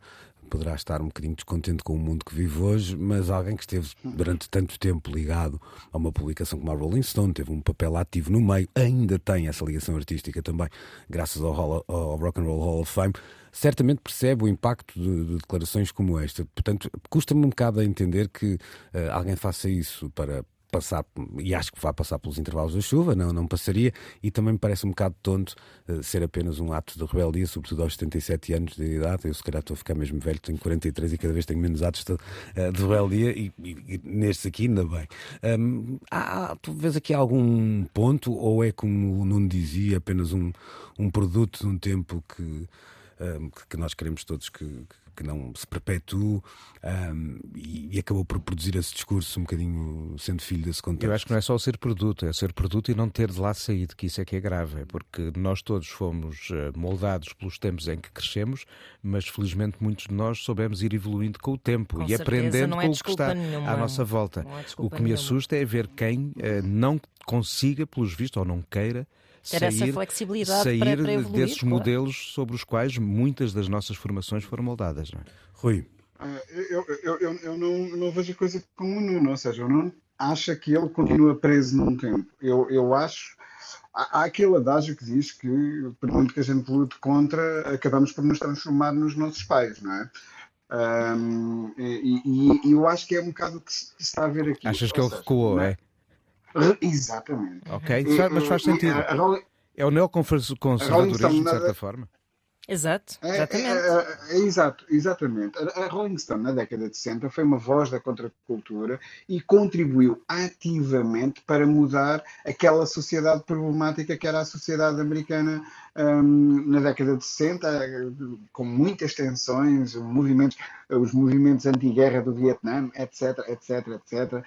poderá estar um bocadinho descontente com o mundo que vive hoje, mas alguém que esteve durante tanto tempo ligado a uma publicação como a Rolling Stone, teve um papel ativo no meio, ainda tem essa ligação artística também, graças ao, Hall- ao Rock and Roll Hall of Fame. Certamente percebe o impacto de, de declarações como esta. Portanto, custa-me um bocado a entender que eh, alguém faça isso para passar, e acho que vai passar pelos intervalos da chuva, não, não passaria, e também me parece um bocado tonto eh, ser apenas um ato de rebeldia, sobretudo aos 77 anos de idade. Eu, se calhar, estou a ficar mesmo velho, tenho 43 e cada vez tenho menos atos de, eh, de rebeldia, e, e, e nestes aqui, ainda bem. Há, há, tu vês aqui algum ponto, ou é como o Nuno dizia, apenas um, um produto de um tempo que. um, que nós queremos todos que, que não se perpetue um, e, e, acabou por produzir esse discurso um bocadinho sendo filho desse contexto. Eu acho que não é só o ser produto, é ser produto e não ter de lá saído, que isso é que é grave, é porque nós todos fomos eh, moldados pelos tempos em que crescemos, mas felizmente muitos de nós soubemos ir evoluindo com o tempo com e certeza, aprendendo é com o que está nenhuma. à nossa volta. É o que me nenhuma. assusta é ver quem uh, não consiga, pelos vistos, ou não queira, ter sair, essa flexibilidade sair para, para evoluir, desses claro. modelos sobre os quais muitas das nossas formações foram moldadas. Não é? Rui. Uh, eu, eu, eu, eu não, não, vejo a coisa como o Nuno, ou seja, o Nuno acha que ele continua preso num tempo. Eu, eu acho. Há, há aquele adágio que diz que, por muito que a gente lute contra, acabamos por nos transformar nos nossos pais, não é? Um, e, e, e, eu acho que é um bocado o que se está a ver aqui. Achas que ele recuou, é? Exatamente. Ok, mas faz sentido. A, a Rolling, é o neoconservadorismo, de certa forma. Exato, exatamente. É, é, é, exato, exatamente. A, a Rolling Stone, na década de 60, foi uma voz da contracultura e contribuiu ativamente para mudar aquela sociedade problemática que era a sociedade americana um, na década de 60, com muitas tensões, movimentos, os movimentos anti-guerra do Vietnã, etc, etc, etc,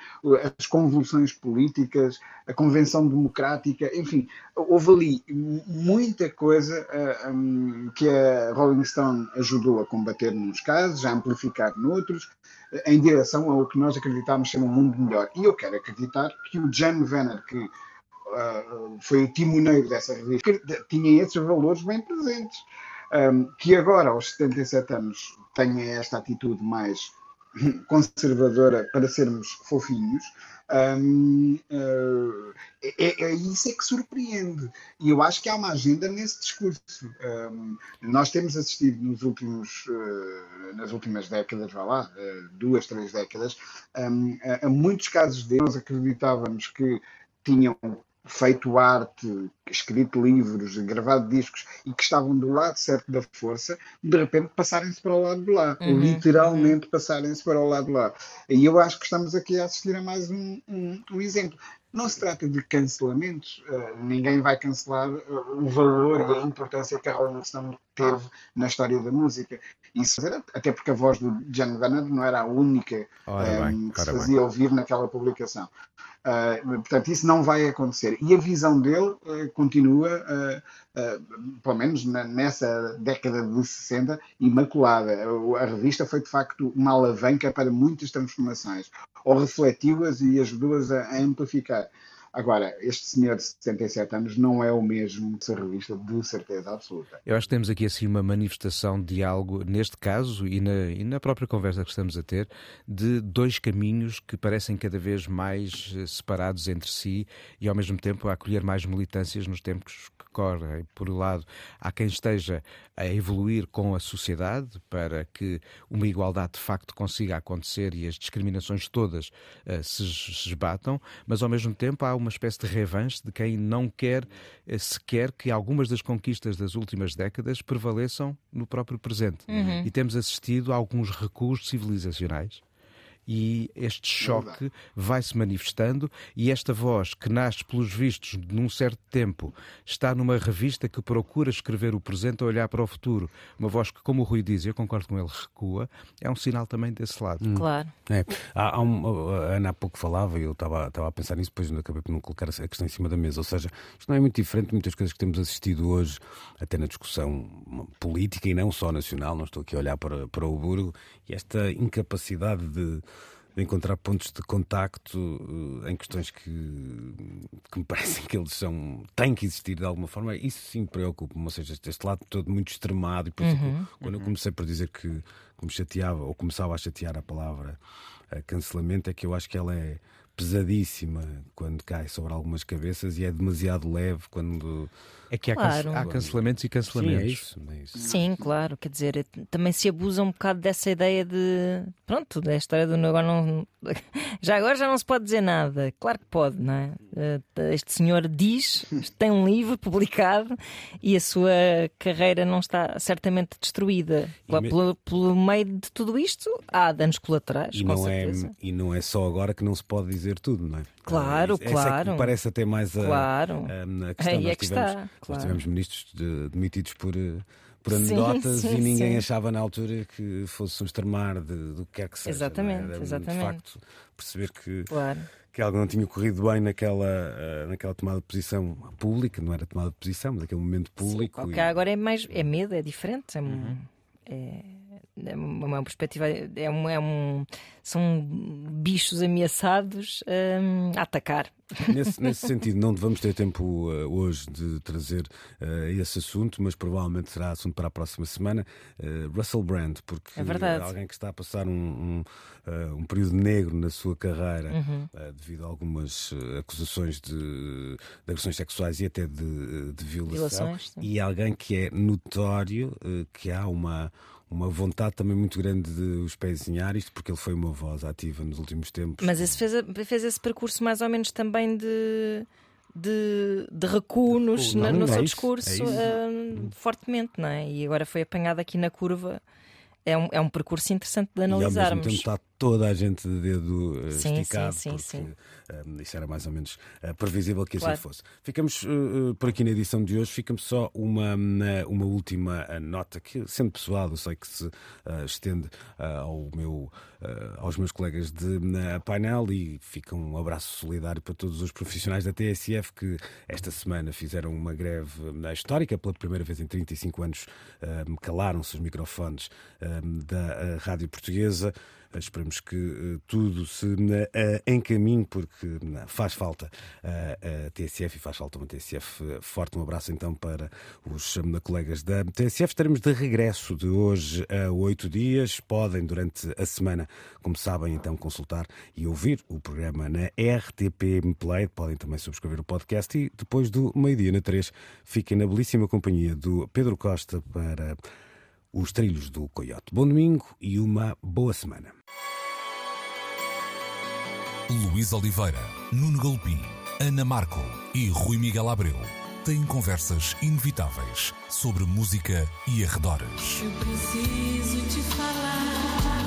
as convulsões políticas, a Convenção Democrática, enfim, houve ali muita coisa um, que a Rolling Stone ajudou a combater nos casos, a amplificar noutros, em direção ao que nós acreditávamos ser um mundo melhor. E eu quero acreditar que o Jan Venner, que uh, foi o timoneiro dessa revista, tinha esses valores bem presentes. Um, que agora, aos 77 anos, tenha esta atitude mais <laughs> conservadora para sermos fofinhos, um, uh, é, é, isso é que surpreende. E eu acho que há uma agenda nesse discurso. Um, nós temos assistido nos últimos, uh, nas últimas décadas, vá lá, uh, duas, três décadas, um, a, a, muitos casos de nós acreditávamos que tinham feito arte, escrito livros, gravado discos e que estavam do lado certo da força, de repente passarem-se para o lado de lá. Uhum, Literalmente uhum. passarem-se para o lado de lá. E eu acho que estamos aqui a assistir a mais um, um, um exemplo. Não se trata de cancelamentos, uh, ninguém vai cancelar uh, o valor e a importância que a Rolling Stone teve na história da música. Isso, até porque a voz do John Lennon não era a única um, bem, que se fazia bem. ouvir naquela publicação. Uh, portanto, isso não vai acontecer. E a visão dele uh, continua, uh, pelo menos na, nessa década de 60, imaculada. A revista foi, de facto, uma alavanca para muitas transformações, ou refletiu-as e ajudou-as a, a amplificar. Agora, este senhor de 77 anos não é o mesmo se revista, de certeza absoluta. Eu acho que temos aqui assim uma manifestação de algo, neste caso e na, e na própria conversa que estamos a ter, de dois caminhos que parecem cada vez mais separados entre si e ao mesmo tempo a acolher mais militâncias nos tempos que correm. Por um lado, há quem esteja a evoluir com a sociedade para que uma igualdade de facto consiga acontecer e as discriminações todas uh, se esbatam, mas ao mesmo tempo há uma espécie de revanche de quem não quer uh, sequer que algumas das conquistas das últimas décadas prevaleçam no próprio presente. Uhum. E temos assistido a alguns recuos civilizacionais e este choque vai se manifestando e esta voz que nasce pelos vistos num certo tempo está numa revista que procura escrever o presente a olhar para o futuro. Uma voz que como o Rui diz, eu concordo com ele recua, é um sinal também desse lado. Hum. claro. É. há, há um, a Ana há pouco falava e eu estava, estava a pensar nisso depois acabei por não colocar a questão em cima da mesa. Ou seja, isto não é muito diferente de muitas coisas que temos assistido hoje até na discussão política e não só nacional, não estou aqui a olhar para, para o Burgo. E esta incapacidade de de encontrar pontos de contacto uh, em questões que, que me <laughs> parecem que eles são têm que existir de alguma forma. Isso sim preocupa-me, ou seja, este, este, lado todo muito extremado. E por isso, Uhum, quando eu comecei por dizer que, que me chateava ou começava a chatear a palavra uh, cancelamento, é que eu acho que ela é pesadíssima quando cai sobre algumas cabeças e é demasiado leve quando. É que há, Claro. há cancelamentos e Sim, cancelamentos. é isso. É isso. Sim, claro, quer dizer, também se abusa um bocado dessa ideia de pronto, da história do agora não <laughs> já agora já não se pode dizer nada. Claro que pode, não é? Eh, Este senhor diz, tem um livro <laughs> publicado e a sua carreira não está certamente destruída. Me- Pelo, pelo meio de tudo isto, há danos colaterais, E com não, é, certeza. e não é só agora que não se pode dizer tudo, não é? Claro, Ah, essa é que claro. me parece até mais a, Claro. a, a questão. Aí é nós que tivemos, está, nós claro. tivemos ministros de- demitidos por, eh, por anedotas <laughs> sim, e ninguém sim. achava na altura que fosse um extremar de, do que quer que seja. Exatamente, não é? Era, exatamente. De facto, perceber que, Claro. que algo não tinha corrido bem naquela, eh, naquela tomada de posição pública, não era tomada de posição, mas aquele momento público. O e- agora é mais é medo, é diferente. É, um- Uhum. é, é uma perspectiva, é um, é um- são bichos ameaçados hum, a atacar. Nesse, nesse sentido, não vamos ter tempo eh, hoje de trazer eh, esse assunto, mas provavelmente será assunto para a próxima semana. Eh, Russell Brand, porque É verdade. alguém que está a passar um, um, um período negro na sua carreira Uhum. devido a algumas acusações de, de agressões sexuais e até de, de violação, Violações, e alguém que é notório que há uma. Uma vontade também muito grande de os pezinhar isto, porque ele foi uma voz ativa nos últimos tempos. Mas esse fez, fez esse percurso mais ou menos também de. De, de recuo nos- Não, na- no é seu isso, discurso é isso. hum, fortemente, não é? E agora foi apanhado aqui na curva. É um, é um percurso interessante de E ao mesmo analisarmos. tempo está toda a gente de dedo eh, Sim, esticado, sim, porque sim. eh, isso era mais ou menos eh, previsível que Claro. assim fosse. Ficamos eh, por aqui na edição de hoje, ficamos só uma, uma última nota que, sendo pessoal, eu sei que se estende ao meu, aos meus colegas de na painel e fica um abraço solidário para todos os profissionais da TSF que esta semana fizeram uma greve histórica, pela primeira vez em 35 anos calaram-se os microfones da Rádio Portuguesa. Eh, Esperemos que eh, tudo se eh, encaminhe, porque faz falta a TSF e faz falta uma TSF forte. Um abraço então para os colegas da TSF. Estaremos de regresso de hoje a oito dias. Podem, durante a semana, como sabem, então consultar e ouvir o programa na RTP Play. Podem também subscrever o podcast e depois do meio-dia na 3 fiquem na belíssima companhia do Pedro Costa para os trilhos do Coyote. Bom domingo e uma boa semana. Luís Oliveira, Nuno Galopim, Ana Marco e Rui Miguel Abreu têm conversas inevitáveis sobre música e arredores. Eu preciso te falar.